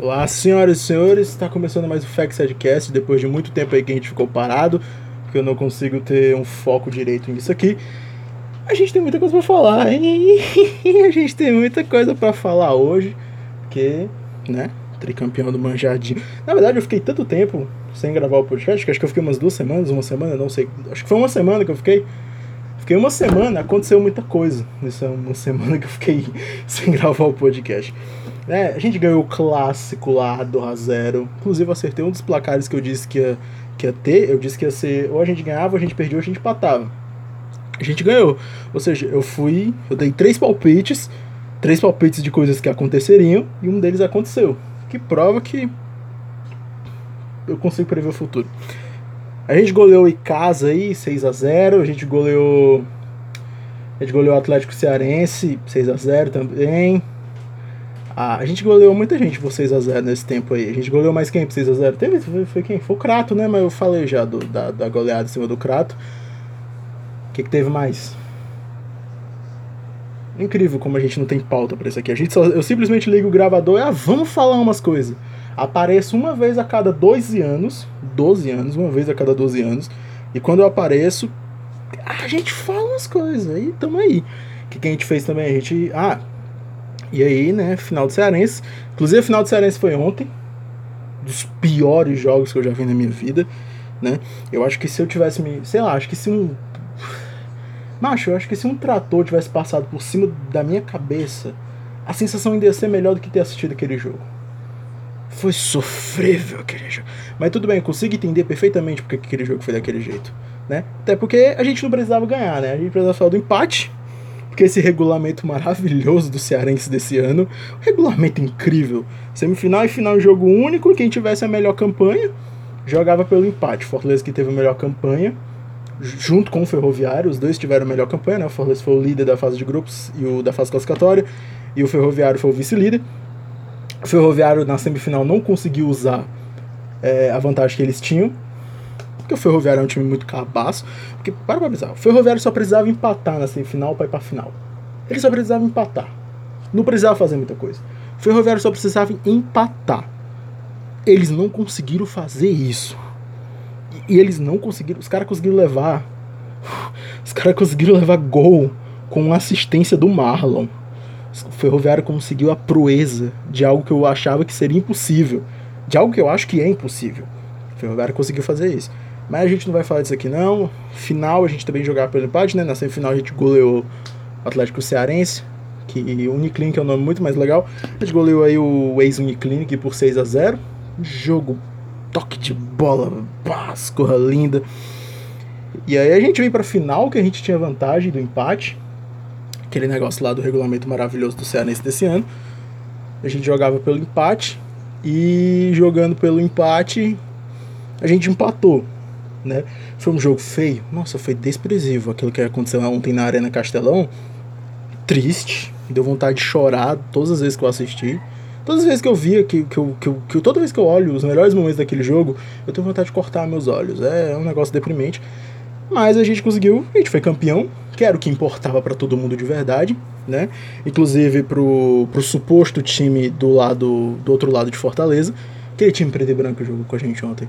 Olá, senhoras e senhores, está começando mais o Facts Headcast, depois de muito tempo aí que a gente ficou parado, porque eu não consigo ter um foco direito nisso aqui. A gente tem muita coisa para falar, hein? A gente tem muita coisa para falar hoje, porque, né, tricampeão do Manjadinho. Na verdade, eu fiquei tanto tempo sem gravar o podcast, que acho que eu fiquei umas duas semanas, uma semana, não sei. Acho que foi uma semana que eu fiquei. Fiquei uma semana, aconteceu muita coisa nessa uma semana que eu fiquei sem gravar o podcast. É, a gente ganhou o clássico lá do a 0 Inclusive, acertei um dos placares que eu disse que ia, que ia ter. Eu disse que ia ser ou a gente ganhava, ou a gente perdia, ou a gente empatava. A gente ganhou. Ou seja, eu fui. Eu dei três palpites. Três palpites de coisas que aconteceriam. E um deles aconteceu. Que prova que eu consigo prever o futuro. A gente goleou em casa aí, 6 a 0 A gente goleou. A gente goleou o Atlético Cearense, 6 a 0 também. Ah, a gente goleou muita gente por 6x0 nesse tempo aí. A gente goleou mais quem por 6x0? Teve, foi, foi, quem? Foi o Crato, né? Mas eu falei já do, da, da goleada em cima do Crato. O que, que teve mais? Incrível como a gente não tem pauta pra isso aqui. A gente só, eu simplesmente ligo o gravador e ah, vamos falar umas coisas. Apareço uma vez a cada 12 anos. 12 anos, uma vez a cada 12 anos. E quando eu apareço, a gente fala umas coisas. Aí tamo aí. O que, que a gente fez também? A gente. Ah, e aí, né, final do Cearense. Inclusive, a final do Cearense foi ontem. Dos piores jogos que eu já vi na minha vida, né? Eu acho que se eu tivesse me. Sei lá, acho que se um. Macho, eu acho que se um trator tivesse passado por cima da minha cabeça, a sensação ainda ia ser melhor do que ter assistido aquele jogo. Foi sofrível aquele jogo. Mas tudo bem, eu consigo entender perfeitamente porque aquele jogo foi daquele jeito, né? Até porque a gente não precisava ganhar, né? A gente precisava falar do empate porque esse regulamento maravilhoso do Cearense desse ano, regulamento incrível. Semifinal e final jogo único, quem tivesse a melhor campanha jogava pelo empate. Fortaleza que teve a melhor campanha, junto com o Ferroviário, os dois tiveram a melhor campanha, né? O Fortaleza foi o líder da fase de grupos e o da fase classificatória, e o Ferroviário foi o vice-líder. O Ferroviário na semifinal não conseguiu usar é, a vantagem que eles tinham, porque o Ferroviário é um time muito cabaço. Porque, para pra pensar, o Ferroviário só precisava empatar na semifinal para ir pra final. Ele só precisava empatar. Não precisava fazer muita coisa. O Ferroviário só precisava empatar. Eles não conseguiram fazer isso. E, e eles não conseguiram. Os caras conseguiram levar. Os caras conseguiram levar gol com assistência do Marlon. O Ferroviário conseguiu a proeza de algo que eu achava que seria impossível. De algo que eu acho que é impossível. O Ferroviário conseguiu fazer isso. Mas a gente não vai falar disso aqui não. Final a gente também jogava pelo empate, né? Na semifinal a gente goleou o Atlético Cearense, que Uniclinic é um nome muito mais legal. A gente goleou aí o ex-Uniclinic por 6 a 0 Jogo, toque de bola, bascorra linda. E aí a gente vem pra final, que a gente tinha vantagem do empate. Aquele negócio lá do regulamento maravilhoso do Cearense desse ano. A gente jogava pelo empate. E jogando pelo empate, a gente empatou né? Foi um jogo feio. Nossa, foi desprezível aquilo que aconteceu ontem na Arena Castelão. Triste. Deu vontade de chorar todas as vezes que eu assisti. Todas as vezes que eu via, que, que, eu, que, eu, que toda vez que eu olho os melhores momentos daquele jogo, eu tenho vontade de cortar meus olhos. É um negócio deprimente. Mas a gente conseguiu, a gente foi campeão, que era o que importava para todo mundo de verdade, né? Inclusive pro, pro suposto time do lado do outro lado de Fortaleza. Aquele time preto e branco jogou com a gente ontem.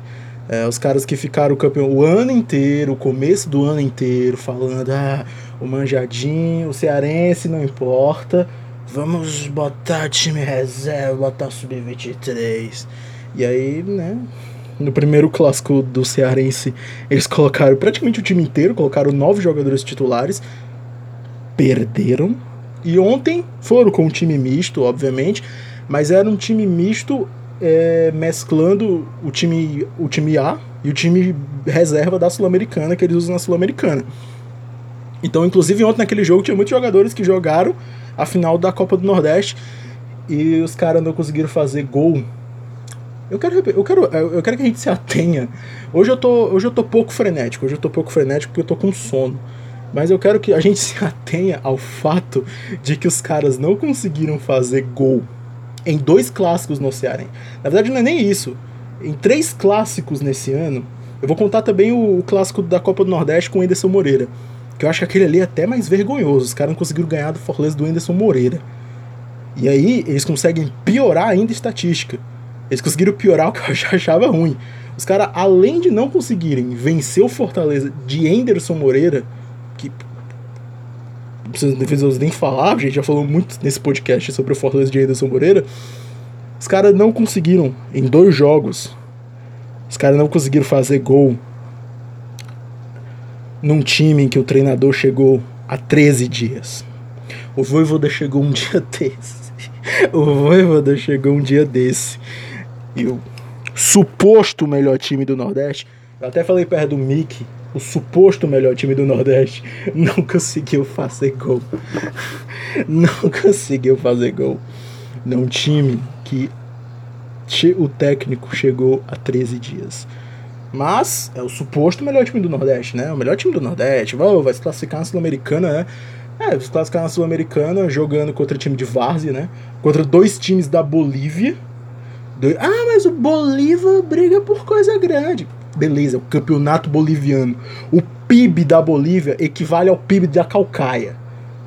É, os caras que ficaram campeão o ano inteiro, o começo do ano inteiro, falando: ah, o Manjadinho, o Cearense, não importa, vamos botar time reserva, botar sub-23. E aí, né, no primeiro clássico do Cearense, eles colocaram praticamente o time inteiro, colocaram nove jogadores titulares, perderam. E ontem foram com um time misto, obviamente, mas era um time misto é, mesclando o time, o time A e o time reserva da Sul-Americana que eles usam na Sul-Americana. Então, inclusive, ontem naquele jogo tinha muitos jogadores que jogaram a final da Copa do Nordeste e os caras não conseguiram fazer gol. Eu quero, eu quero, eu quero que a gente se atenha. Hoje eu tô, hoje eu tô pouco frenético, hoje eu tô pouco frenético porque eu tô com sono. Mas eu quero que a gente se atenha ao fato de que os caras não conseguiram fazer gol em dois clássicos no Ceará. Na verdade, não é nem isso. Em três clássicos nesse ano, eu vou contar também o, o clássico da Copa do Nordeste com o Enderson Moreira. Que eu acho que aquele ali é até mais vergonhoso. Os caras não conseguiram ganhar do Fortaleza do Enderson Moreira. E aí eles conseguem piorar ainda a estatística. Eles conseguiram piorar o que eu já achava ruim. Os caras, além de não conseguirem vencer o Fortaleza de Anderson Moreira, que não precisa nem falar, a gente já falou muito nesse podcast sobre o Fortaleza de Anderson Moreira. Os caras não conseguiram, em dois jogos, os caras não conseguiram fazer gol num time em que o treinador chegou há 13 dias. O Voivoda chegou um dia desse. O Voivoda chegou um dia desse. E o suposto melhor time do Nordeste, eu até falei perto do Mickey, o suposto melhor time do Nordeste, não conseguiu fazer gol. Não conseguiu fazer gol. Num time que o técnico chegou há 13 dias. Mas é o suposto melhor time do Nordeste, né? O melhor time do Nordeste. Vai, vai se classificar na Sul-Americana, né? É, se classificar na Sul-Americana jogando contra time de Várzea, né? Contra dois times da Bolívia. Ah, mas o Bolívar briga por coisa grande. Beleza, o campeonato boliviano. O PIB da Bolívia equivale ao PIB da Calcaia.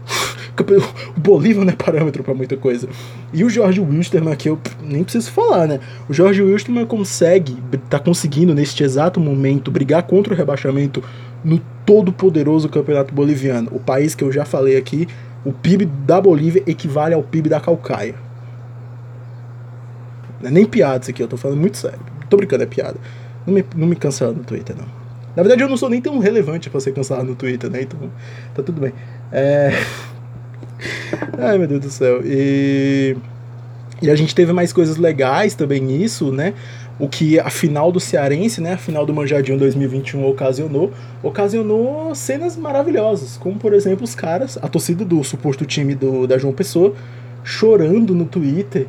O Bolívar não é parâmetro para muita coisa. E o Jorge Wilstermann, que eu nem preciso falar, né? O Jorge Wilstermann consegue, tá conseguindo neste exato momento brigar contra o rebaixamento no todo poderoso campeonato boliviano. O país que eu já falei aqui, o PIB da Bolívia equivale ao PIB da Calcaia. Não é nem piada isso aqui, eu tô falando muito sério. Tô brincando, é piada. Não me, não me cancela no Twitter, não. Na verdade, eu não sou nem tão relevante para ser cancelado no Twitter, né? Então, tá tudo bem. É. Ai, meu Deus do céu. E. E a gente teve mais coisas legais também nisso, né? O que a final do Cearense, né? A final do Manjadinho 2021 ocasionou. Ocasionou cenas maravilhosas. Como, por exemplo, os caras, a torcida do suposto time do, da João Pessoa, chorando no Twitter.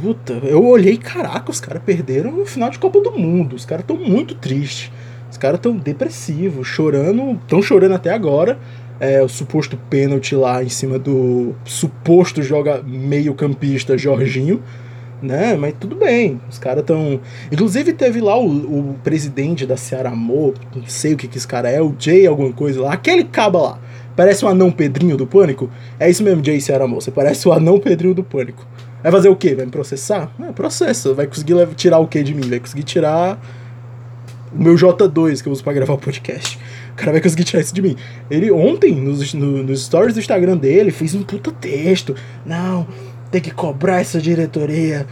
Puta, eu olhei, caraca, os caras perderam no final de Copa do Mundo. Os caras estão muito tristes. Os caras estão depressivos, chorando, estão chorando até agora é, o suposto pênalti lá em cima do suposto joga meio-campista Jorginho, né? Mas tudo bem, os caras estão. Inclusive teve lá o, o presidente da Ceará Amor, não sei o que que esse cara é, o Jay alguma coisa lá, aquele caba lá. Parece o anão Pedrinho do Pânico? É isso mesmo, Jay Ceará Amor, você parece o anão Pedrinho do Pânico. Vai fazer o quê? Vai me processar? É, processa. Vai conseguir tirar o quê de mim? Vai conseguir tirar o meu J2 que eu uso pra gravar o podcast. O cara vai conseguir tirar isso de mim. Ele ontem, nos, no, nos stories do Instagram dele, fez um puta texto. Não, tem que cobrar essa diretoria.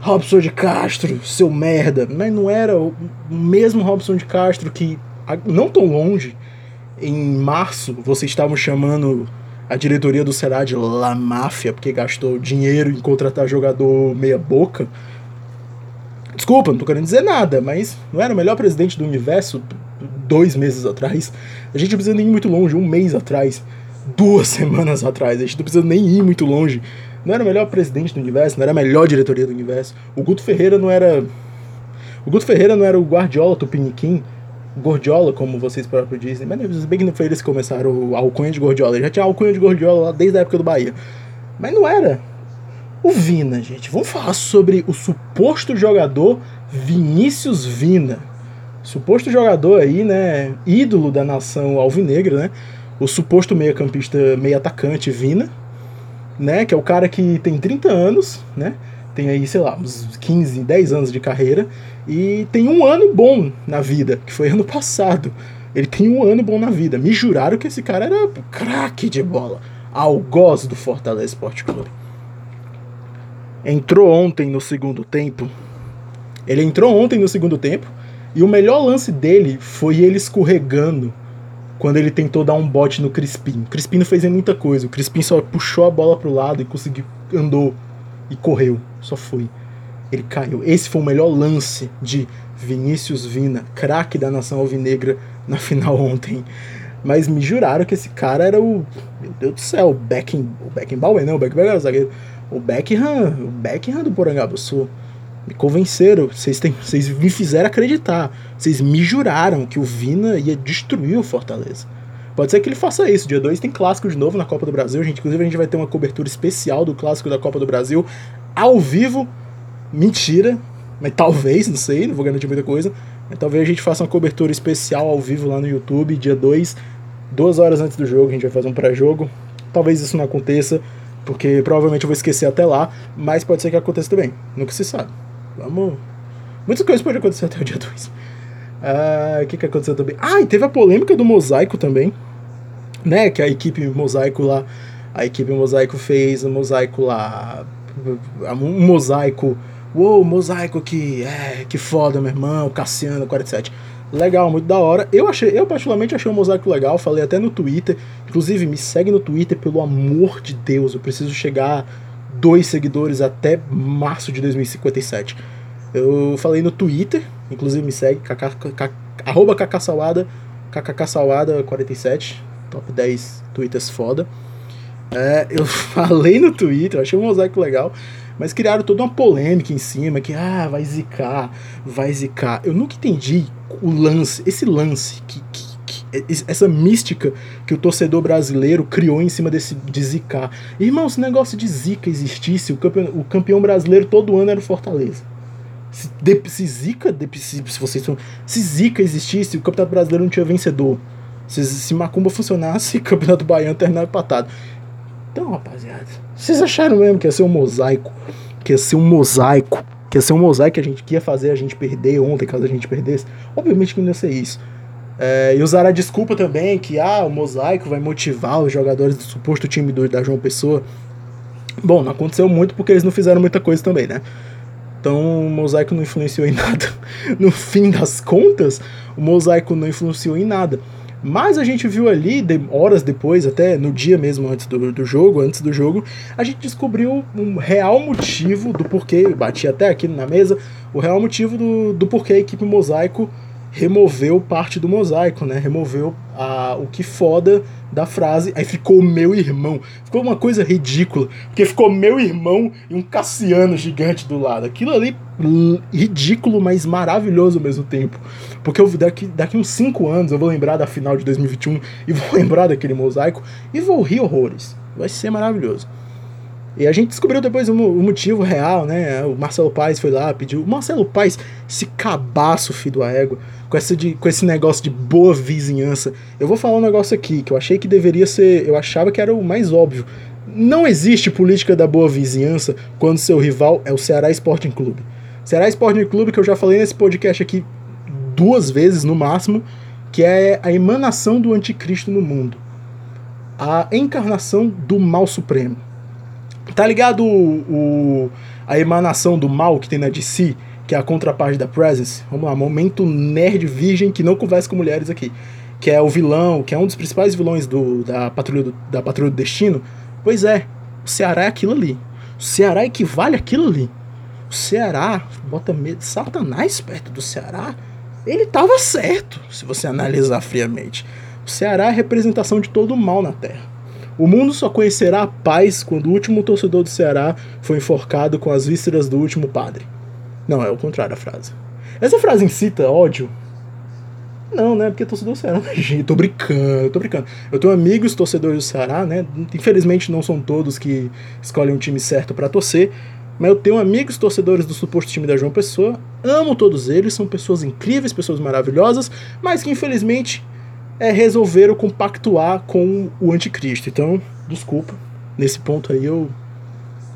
Robson de Castro, seu merda. Mas não era o mesmo Robson de Castro que, não tão longe, em março, vocês estavam chamando a diretoria do Será de La Máfia, porque gastou dinheiro em contratar jogador meia-boca. Desculpa, não tô querendo dizer nada, mas não era o melhor presidente do universo dois meses atrás. A gente não precisa nem ir muito longe, um mês atrás, duas semanas atrás. A gente não precisa nem ir muito longe. Não era o melhor presidente do universo, não era a melhor diretoria do universo. O Guto Ferreira não era. O Guto Ferreira não era o Guardiola Tupiniquim, Gordiola, como vocês próprios dizem. Mas bem que não foi eles que começaram a alcunha de Gordiola. Já tinha alcunha de Gordiola lá desde a época do Bahia. Mas não era. O Vina, gente. Vamos falar sobre o suposto jogador Vinícius Vina suposto jogador aí, né, ídolo da nação alvinegra, né, o suposto meia-campista, meia-atacante Vina, né, que é o cara que tem 30 anos, né, tem aí, sei lá, uns 15, 10 anos de carreira e tem um ano bom na vida, que foi ano passado. Ele tem um ano bom na vida. Me juraram que esse cara era craque de bola. Algoz do Fortaleza Esporte Clube. Entrou ontem no segundo tempo. Ele entrou ontem no segundo tempo e o melhor lance dele foi ele escorregando quando ele tentou dar um bote no Crispim. O Crispim não fez muita coisa. O Crispim só puxou a bola pro lado e conseguiu andou e correu. Só foi. Ele caiu. Esse foi o melhor lance de Vinícius Vina, craque da nação alvinegra na final ontem. Mas me juraram que esse cara era o. Meu Deus do céu, o Beckham. O Beckenbauer, não, o Beckenbauer era o zagueiro. O Beckham, o Beckham do Porangabuçu. Me convenceram, vocês, têm, vocês me fizeram acreditar. Vocês me juraram que o Vina ia destruir o Fortaleza. Pode ser que ele faça isso. Dia 2 tem clássico de novo na Copa do Brasil. Gente, inclusive, a gente vai ter uma cobertura especial do clássico da Copa do Brasil ao vivo. Mentira, mas talvez, não sei, não vou garantir muita coisa. Mas talvez a gente faça uma cobertura especial ao vivo lá no YouTube, dia 2, duas horas antes do jogo. A gente vai fazer um pré-jogo. Talvez isso não aconteça, Porque provavelmente eu vou esquecer até lá, mas pode ser que aconteça também. Nunca se sabe. Vamos. Muitas coisas podem acontecer até o dia 2. Ah, o que, que aconteceu também? Ah, e teve a polêmica do mosaico também. Né? Que a equipe mosaico lá. A equipe mosaico fez um mosaico lá. Um mosaico. Uou, mosaico que. É, que foda, meu irmão. Cassiano 47. Legal, muito da hora. Eu achei, eu particularmente achei o mosaico legal, falei até no Twitter. Inclusive, me segue no Twitter, pelo amor de Deus. Eu preciso chegar dois seguidores até março de 2057. Eu falei no Twitter, inclusive me segue, arroba kksalada, kksalada47, top 10 twitters foda. É, eu falei no Twitter, achei um mosaico legal, mas criaram toda uma polêmica em cima, que ah, vai zicar, vai zicar. Eu nunca entendi o lance, esse lance, que, que, essa mística que o torcedor brasileiro criou em cima desse, de zicar. Irmão, se negócio de zica existisse, o campeão, o campeão brasileiro todo ano era o Fortaleza. Se, de, se Zica, de, se, se, vocês se Zica existisse, o Campeonato Brasileiro não tinha vencedor. Se, se Macumba funcionasse, o Campeonato Baiano terminava empatado. Então, rapaziada, vocês acharam mesmo que ia ser um mosaico? Que ia ser um mosaico? Que ia ser um mosaico que a gente que ia fazer a gente perder ontem, caso a gente perdesse? Obviamente que não ia ser isso. É, e usar a desculpa também que ah, o mosaico vai motivar os jogadores do suposto time do, da João Pessoa. Bom, não aconteceu muito porque eles não fizeram muita coisa também, né? Então o mosaico não influenciou em nada. No fim das contas, o mosaico não influenciou em nada. Mas a gente viu ali, de, horas depois, até no dia mesmo antes do, do jogo, antes do jogo, a gente descobriu um real motivo do porquê, bati até aqui na mesa, o real motivo do, do porquê a equipe mosaico removeu parte do mosaico, né? Removeu a, o que foda da frase, aí ficou meu irmão. Ficou uma coisa ridícula, porque ficou meu irmão e um Cassiano gigante do lado. Aquilo ali ridículo, mas maravilhoso ao mesmo tempo. Porque eu, daqui, daqui uns 5 anos eu vou lembrar da final de 2021 e vou lembrar daquele mosaico e vou rir horrores. Vai ser maravilhoso. E a gente descobriu depois o, o motivo real, né? O Marcelo Paes foi lá, pediu. O Marcelo Paes, esse cabaço, filho do ego, com, essa de, com esse negócio de boa vizinhança. Eu vou falar um negócio aqui que eu achei que deveria ser. Eu achava que era o mais óbvio. Não existe política da boa vizinhança quando seu rival é o Ceará Sporting Clube. Ceará Sporting Clube, que eu já falei nesse podcast aqui duas vezes no máximo, que é a emanação do anticristo no mundo. A encarnação do mal supremo Tá ligado o, o, a emanação do mal que tem na DC, que é a contraparte da Presence? Vamos lá, momento nerd virgem que não conversa com mulheres aqui. Que é o vilão, que é um dos principais vilões do, da, patrulha do, da Patrulha do Destino. Pois é, o Ceará é aquilo ali. O Ceará equivale àquilo ali. O Ceará, bota medo, Satanás perto do Ceará, ele tava certo, se você analisar friamente. O Ceará é a representação de todo o mal na Terra. O mundo só conhecerá a paz quando o último torcedor do Ceará foi enforcado com as vísceras do último padre. Não, é o contrário a frase. Essa frase incita ódio? Não, né? Porque torcedor do Ceará não é gente. Tô brincando, tô brincando. Eu tenho amigos torcedores do Ceará, né? Infelizmente não são todos que escolhem um time certo para torcer. Mas eu tenho amigos torcedores do suposto time da João Pessoa. Amo todos eles, são pessoas incríveis, pessoas maravilhosas, mas que infelizmente é, resolveram compactuar com o anticristo. Então, desculpa, nesse ponto aí eu.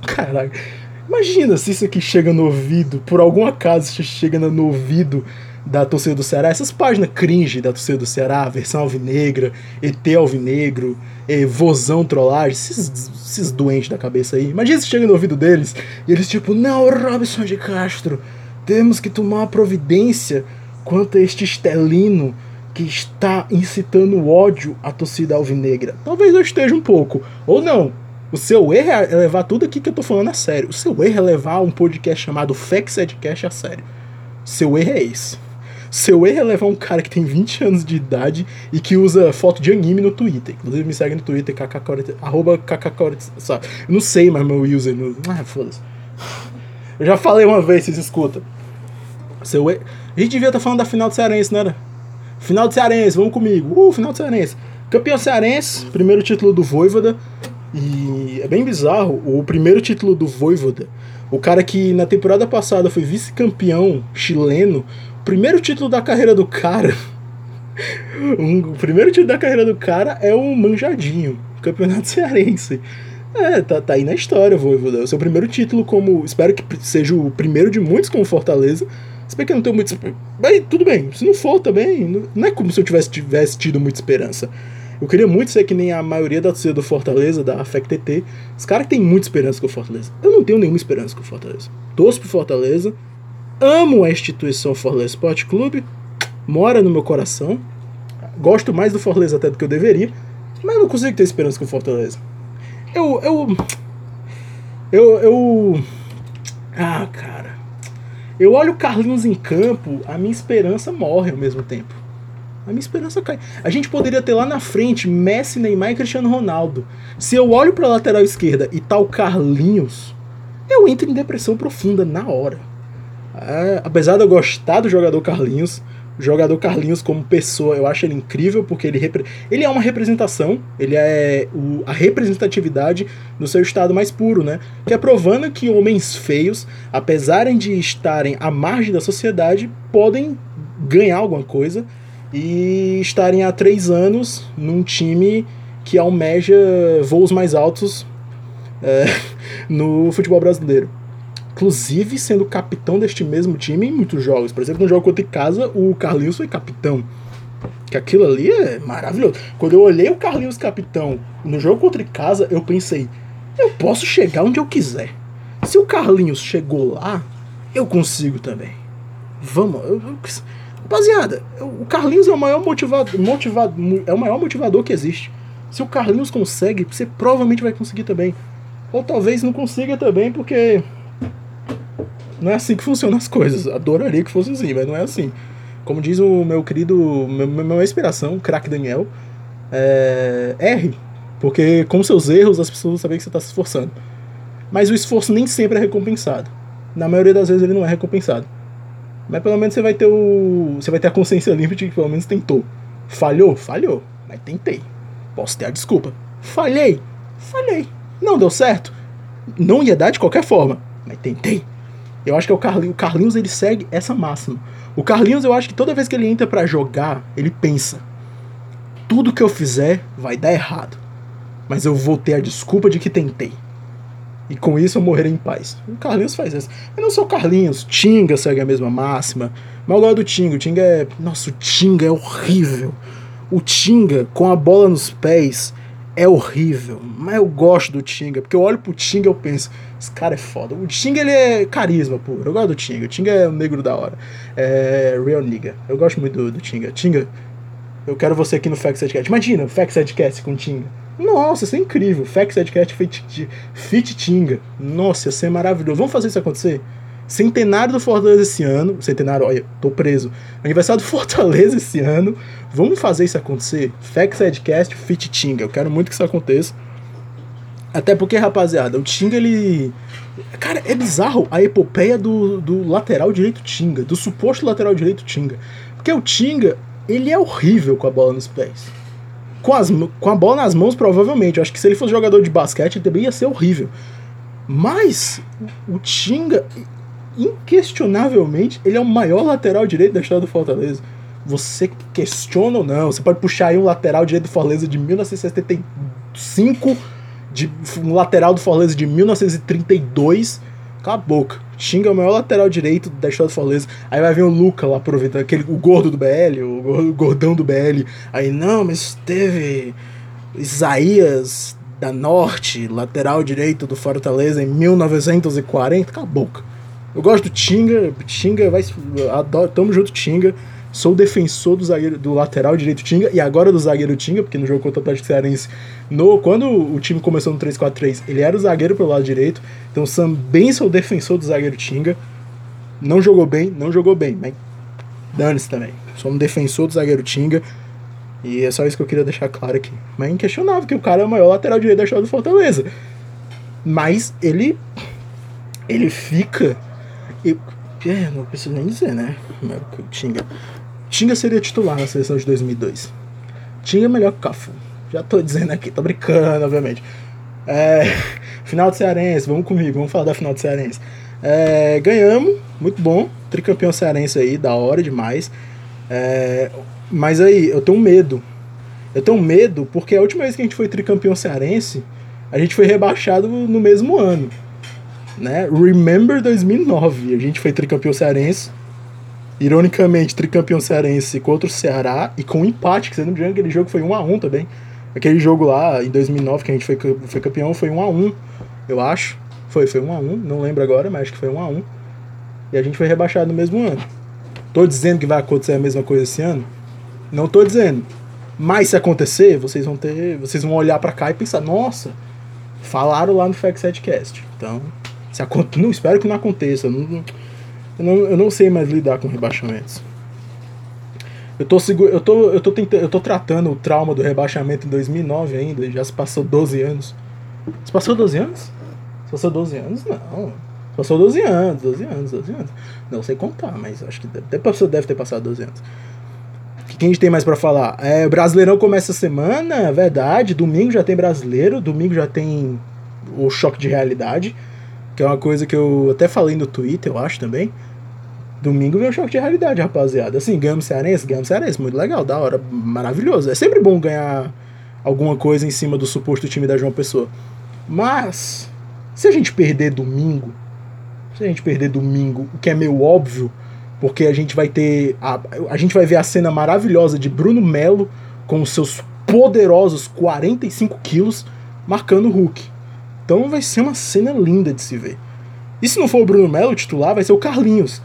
Caraca. Imagina se isso aqui chega no ouvido, por algum acaso chega no ouvido da torcida do Ceará, essas páginas cringe da torcida do Ceará, versão alvinegra, ET alvinegro, eh, vozão trollagem, esses, esses doentes da cabeça aí. Imagina se chega no ouvido deles e eles tipo, não, Robson de Castro, temos que tomar providência quanto a este estelino que está incitando ódio à torcida alvinegra. Talvez eu esteja um pouco, ou não. O seu erro é levar tudo aqui que eu tô falando a sério. O seu erro é levar um podcast chamado Facts Edcast a sério. Seu erro é esse. Seu erro é levar um cara que tem 20 anos de idade e que usa foto de anime no Twitter. Inclusive me segue no Twitter, kkk, arroba Não sei mais meu user. Ah, foda-se. Eu já falei uma vez, vocês escutam. Seu erro... A gente devia estar tá falando da final do Cearense, não era? Final de Cearense, vamos comigo. Uh, final de Cearense. Campeão Cearense, primeiro título do Voivoda. E é bem bizarro, o primeiro título do Voivoda, o cara que na temporada passada foi vice-campeão chileno, primeiro título da carreira do cara. um, o primeiro título da carreira do cara é o Manjadinho, campeonato cearense. É, tá, tá aí na história, Voivoda. O seu primeiro título como. Espero que seja o primeiro de muitos como Fortaleza. Se bem que eu não tenho muito. Bem, tudo bem. Se não for também, não é como se eu tivesse, tivesse tido muita esperança. Eu queria muito ser que nem a maioria da torcida do Fortaleza, da FECTT. Os caras que têm muita esperança com o Fortaleza. Eu não tenho nenhuma esperança com o Fortaleza. Torço pro Fortaleza. Amo a instituição Fortaleza Sport Clube. Mora no meu coração. Gosto mais do Fortaleza até do que eu deveria. Mas não consigo ter esperança com o Fortaleza. Eu. Eu. Eu. eu ah, cara. Eu olho o Carlinhos em campo, a minha esperança morre ao mesmo tempo. A minha esperança cai. A gente poderia ter lá na frente Messi, Neymar e Cristiano Ronaldo. Se eu olho para a lateral esquerda e tal tá Carlinhos, eu entro em depressão profunda na hora. É, apesar de eu gostar do jogador Carlinhos, o jogador Carlinhos como pessoa, eu acho ele incrível porque ele, ele é uma representação, ele é o, a representatividade no seu estado mais puro, né? Que é provando que homens feios, apesar de estarem à margem da sociedade, podem ganhar alguma coisa e estarem há três anos num time que almeja voos mais altos é, no futebol brasileiro inclusive sendo capitão deste mesmo time em muitos jogos. Por exemplo, no jogo contra casa, o Carlinhos foi capitão. Que aquilo ali é maravilhoso. Quando eu olhei o Carlinhos capitão no jogo contra casa, eu pensei, eu posso chegar onde eu quiser. Se o Carlinhos chegou lá, eu consigo também. Vamos, eu, eu, rapaziada, o Carlinhos é o maior motivador, motivado, é o maior motivador que existe. Se o Carlinhos consegue, você provavelmente vai conseguir também. Ou talvez não consiga também, porque não é assim que funcionam as coisas. Adoraria que fosse assim, mas não é assim. Como diz o meu querido, meu, minha inspiração, o craque Daniel, é, erre. Porque com seus erros as pessoas vão saber que você está se esforçando. Mas o esforço nem sempre é recompensado. Na maioria das vezes ele não é recompensado. Mas pelo menos você vai ter o. Você vai ter a consciência limpa de que pelo menos tentou. Falhou? Falhou. Mas tentei. Posso ter a desculpa. Falhei? Falhei. Não deu certo? Não ia dar de qualquer forma. Mas tentei. Eu acho que é o Carlinhos, o Carlinhos ele segue essa máxima. O Carlinhos eu acho que toda vez que ele entra para jogar, ele pensa: tudo que eu fizer vai dar errado, mas eu vou ter a desculpa de que tentei. E com isso eu morrerei em paz. O Carlinhos faz isso. Eu não sou o Carlinhos, Tinga segue a mesma máxima. Mas eu gosto do Tinga. O Tinga é. Nossa, o Tinga é horrível. O Tinga, com a bola nos pés, é horrível, mas eu gosto do Tinga, porque eu olho pro Tinga e eu penso, esse cara é foda. O Tinga, ele é carisma puro, eu gosto do Tinga, o Tinga é o negro da hora. É real nigga, eu gosto muito do, do Tinga. Tinga, eu quero você aqui no Fax Edcast. Imagina, Fax Edcast com Tinga. Nossa, isso é incrível, Fax Edcast fit, fit Tinga. Nossa, ia ser maravilhoso. Vamos fazer isso acontecer? Centenário do Fortaleza esse ano. Centenário, olha, tô preso. Aniversário do Fortaleza esse ano. Vamos fazer isso acontecer? Fex Edcast Fit Tinga. Eu quero muito que isso aconteça. Até porque, rapaziada, o Tinga ele. Cara, é bizarro a epopeia do, do lateral direito Tinga, do suposto lateral direito Tinga. Porque o Tinga, ele é horrível com a bola nos pés. Com, as, com a bola nas mãos, provavelmente. Eu acho que se ele fosse jogador de basquete, ele também ia ser horrível. Mas o Tinga, inquestionavelmente, ele é o maior lateral direito da história do Fortaleza. Você questiona ou não? Você pode puxar aí um lateral direito do Fortaleza de 1975, de um lateral do Fortaleza de 1932. Cala a boca. Xinga o maior lateral direito da história do Fortaleza. Aí vai vir o Luca lá aproveitando, aquele, o gordo do BL, o gordão do BL. Aí, não, mas teve Isaías da Norte, lateral direito do Fortaleza em 1940. Cala a boca. Eu gosto do Tinga, Tinga vai. Adoro, tamo junto, Tinga. Sou defensor do zagueiro do lateral direito Tinga e agora do zagueiro Tinga, porque no jogo contra o Atlético Cearense, no, quando o time começou no 3-4-3, ele era o zagueiro pelo lado direito. Então também sou defensor do zagueiro Tinga. Não jogou bem, não jogou bem, mas dane-se também. Sou um defensor do zagueiro Tinga. E é só isso que eu queria deixar claro aqui. Mas é inquestionável que o cara é o maior lateral direito da história do Fortaleza. Mas ele. Ele fica é, não preciso nem dizer, né? Tinga. Tinga seria titular na seleção de 2002. Tinga é melhor que o Cafu. Já tô dizendo aqui, tô brincando, obviamente. É, final de Cearense, vamos comigo, vamos falar da final de Cearense. É, ganhamos, muito bom. Tricampeão cearense aí, da hora demais. É, mas aí, eu tenho medo. Eu tenho medo porque a última vez que a gente foi tricampeão cearense, a gente foi rebaixado no mesmo ano. Né? Remember 2009, a gente foi tricampeão cearense. Ironicamente, tricampeão cearense contra o Ceará e com um empate, que você não me engano, aquele jogo foi 1 a 1 também. Aquele jogo lá em 2009 que a gente foi, foi campeão foi 1 a 1 eu acho. Foi, foi 1 a 1 não lembro agora, mas acho que foi 1 a 1 E a gente foi rebaixado no mesmo ano. Tô dizendo que vai acontecer a mesma coisa esse ano? Não tô dizendo. Mas se acontecer, vocês vão ter. Vocês vão olhar para cá e pensar, nossa, falaram lá no Fact Cast. Então, se aconte... não, espero que não aconteça. Não, eu, não, eu não sei mais lidar com rebaixamentos. Eu tô, eu, tô, eu, tô tentando, eu tô tratando o trauma do rebaixamento em 2009 ainda, já se passou 12 anos. Se passou 12 anos? Se passou 12 anos? Não. Se passou 12 anos, 12 anos, 12 anos. Não sei contar, mas acho que deve, deve ter passado 12 anos. O que a gente tem mais para falar? É, Brasileirão começa a semana, é verdade. Domingo já tem brasileiro, domingo já tem o choque de realidade, que é uma coisa que eu até falei no Twitter, eu acho também. Domingo vem o choque de realidade, rapaziada. Assim, ganhamos cearense, ganhamos cearense, muito legal, da hora, maravilhoso. É sempre bom ganhar alguma coisa em cima do suposto time da João Pessoa. Mas, se a gente perder domingo, se a gente perder domingo, o que é meio óbvio, porque a gente vai ter. A, a gente vai ver a cena maravilhosa de Bruno Melo com os seus poderosos 45 quilos marcando o Hulk. Então vai ser uma cena linda de se ver. E se não for o Bruno Melo titular, vai ser o Carlinhos.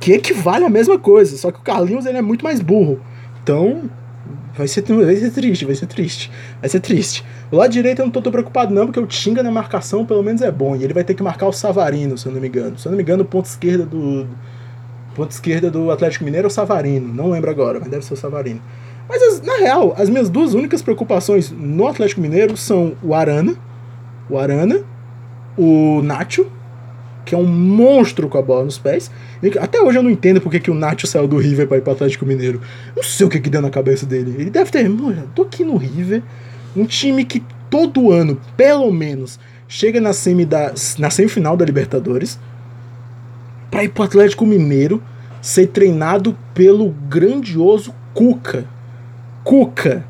Que equivale à mesma coisa, só que o Carlinhos ele é muito mais burro. Então, vai ser, vai ser triste, vai ser triste. Vai ser triste. O lado direito eu não tô preocupado não, porque o Tinga na marcação pelo menos é bom. E ele vai ter que marcar o Savarino, se eu não me engano. Se eu não me engano, o ponto esquerda do. Ponto esquerda do Atlético Mineiro é o Savarino. Não lembro agora, mas deve ser o Savarino. Mas as, na real, as minhas duas únicas preocupações no Atlético Mineiro são o Arana. O Arana, o Nacho que é um monstro com a bola nos pés. Até hoje eu não entendo porque que o Nacho saiu do River para ir para Atlético Mineiro. Não sei o que, que deu na cabeça dele. Ele deve ter, mano, tô aqui no River, um time que todo ano, pelo menos, chega na, semi da, na semifinal da Libertadores, para ir pro Atlético Mineiro ser treinado pelo grandioso Cuca. Cuca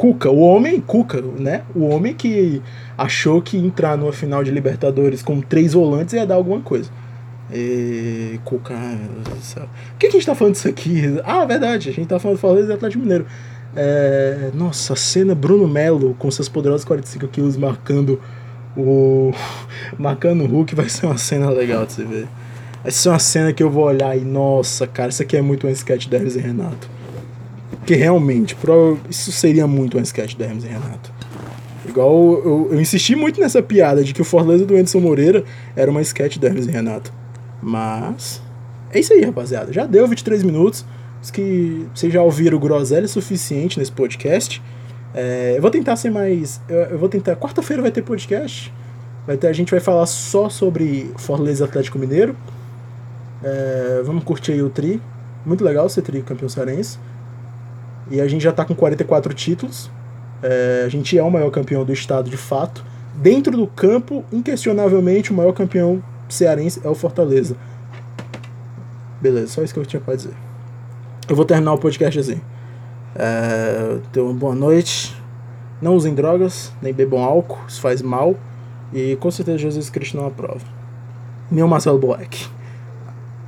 Cuca, o homem, Cuca, né? O homem que achou que entrar numa final de Libertadores com três volantes ia dar alguma coisa. E... Cuca. Por que a gente tá falando disso aqui? Ah, verdade, a gente tá falando Fortaleza e Atlético Mineiro. É... Nossa, a cena Bruno Melo com seus poderosos 45 quilos marcando o. marcando o Hulk vai ser uma cena legal de se ver. Vai ser uma cena que eu vou olhar e, nossa, cara, isso aqui é muito um sketch Hermes e Renato. Porque realmente, isso seria muito um sketch da Hermes e Renato. Igual eu, eu, insisti muito nessa piada de que o Fortaleza do Anderson Moreira era uma sketch da Hermes e Renato. Mas. É isso aí, rapaziada. Já deu 23 minutos. Os que vocês já ouviram groselha suficiente nesse podcast. É, eu vou tentar ser mais. Eu, eu vou tentar. Quarta-feira vai ter podcast. Vai ter, a gente vai falar só sobre Fortaleza Atlético Mineiro. É, vamos curtir aí o Tri. Muito legal ser Tri campeão cearense. E a gente já está com 44 títulos. É, a gente é o maior campeão do estado de fato. Dentro do campo, inquestionavelmente, o maior campeão cearense é o Fortaleza. Beleza, só isso que eu tinha para dizer. Eu vou terminar o podcast assim. É, então, boa noite. Não usem drogas, nem bebam álcool, isso faz mal. E com certeza Jesus Cristo não aprova. Meu Marcelo Boeck.